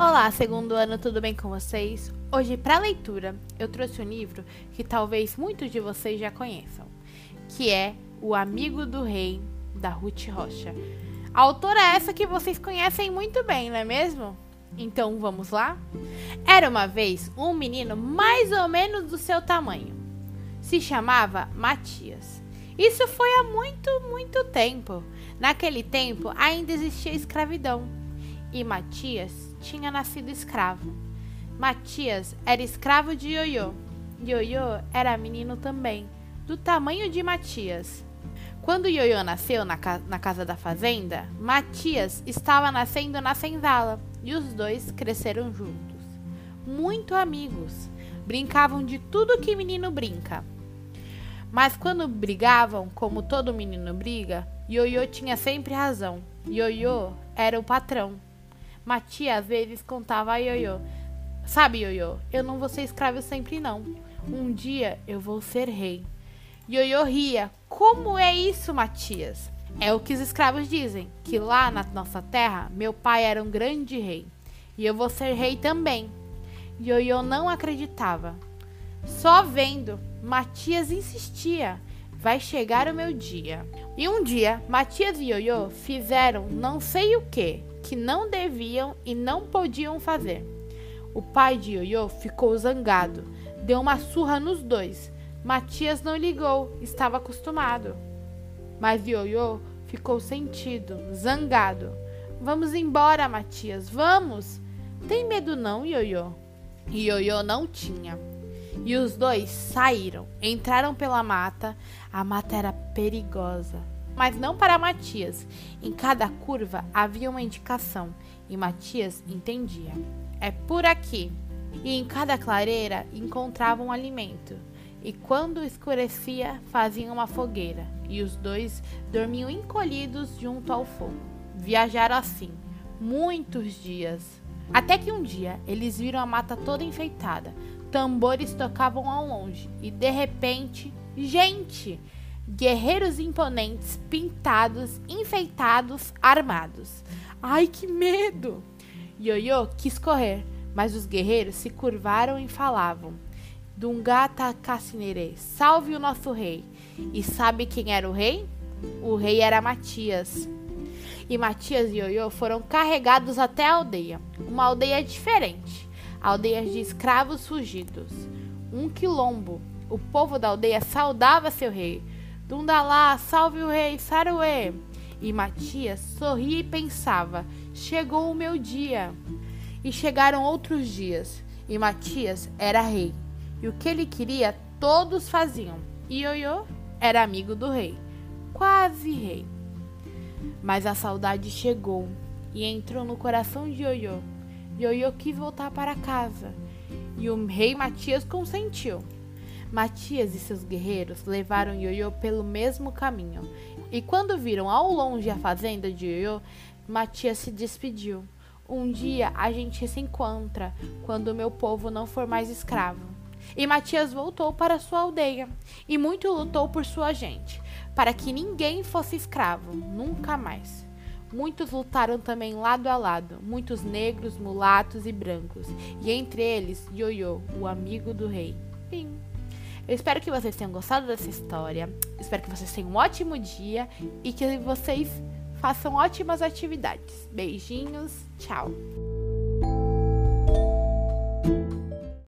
Olá, segundo ano, tudo bem com vocês? Hoje, para leitura, eu trouxe um livro que talvez muitos de vocês já conheçam, que é O Amigo do Rei, da Ruth Rocha. A autora é essa que vocês conhecem muito bem, não é mesmo? Então vamos lá? Era uma vez um menino mais ou menos do seu tamanho. Se chamava Matias. Isso foi há muito, muito tempo. Naquele tempo ainda existia escravidão e Matias tinha nascido escravo. Matias era escravo de Ioiô. Ioiô era menino também, do tamanho de Matias. Quando Ioiô nasceu na, ca na casa da fazenda, Matias estava nascendo na senzala e os dois cresceram juntos. Muito amigos, brincavam de tudo que menino brinca. Mas quando brigavam, como todo menino briga, Ioiô tinha sempre razão. Ioiô era o patrão. Matias às vezes contava a Ioiô: Sabe, Ioiô, eu não vou ser escravo sempre não. Um dia eu vou ser rei. Ioiô ria: Como é isso, Matias? É o que os escravos dizem, que lá na nossa terra meu pai era um grande rei. E eu vou ser rei também. Ioiô não acreditava. Só vendo, Matias insistia. Vai chegar o meu dia. E um dia, Matias e Ioiô fizeram não sei o que, que não deviam e não podiam fazer. O pai de Ioiô ficou zangado, deu uma surra nos dois. Matias não ligou, estava acostumado. Mas Ioiô ficou sentido, zangado. Vamos embora, Matias, vamos! Tem medo não, Ioiô? Ioiô não tinha. E os dois saíram, entraram pela mata. A mata era perigosa mas não para Matias. Em cada curva havia uma indicação e Matias entendia. É por aqui. E em cada clareira encontravam um alimento. E quando escurecia, faziam uma fogueira, e os dois dormiam encolhidos junto ao fogo. Viajaram assim, muitos dias. Até que um dia eles viram a mata toda enfeitada, tambores tocavam ao longe, e de repente, gente! Guerreiros imponentes, pintados, enfeitados, armados. Ai, que medo! Ioiô quis correr, mas os guerreiros se curvaram e falavam: Dungata Cassinere, salve o nosso rei. E sabe quem era o rei? O rei era Matias. E Matias e Ioiô foram carregados até a aldeia, uma aldeia diferente, aldeia de escravos fugidos. Um quilombo. O povo da aldeia saudava seu rei, Dundalá, salve o rei, Saruê! E Matias sorria e pensava: chegou o meu dia. E chegaram outros dias, e Matias era rei. E o que ele queria, todos faziam. E Ioiô era amigo do rei, quase rei. Mas a saudade chegou e entrou no coração de Ioiô. Ioiô quis voltar para casa, e o rei Matias consentiu. Matias e seus guerreiros levaram Ioiô pelo mesmo caminho. E quando viram ao longe a fazenda de Ioiô, Matias se despediu. Um dia a gente se encontra, quando o meu povo não for mais escravo. E Matias voltou para sua aldeia e muito lutou por sua gente, para que ninguém fosse escravo, nunca mais. Muitos lutaram também lado a lado, muitos negros, mulatos e brancos, e entre eles Ioiô, o amigo do rei. Pim. Eu espero que vocês tenham gostado dessa história. Espero que vocês tenham um ótimo dia e que vocês façam ótimas atividades. Beijinhos, tchau!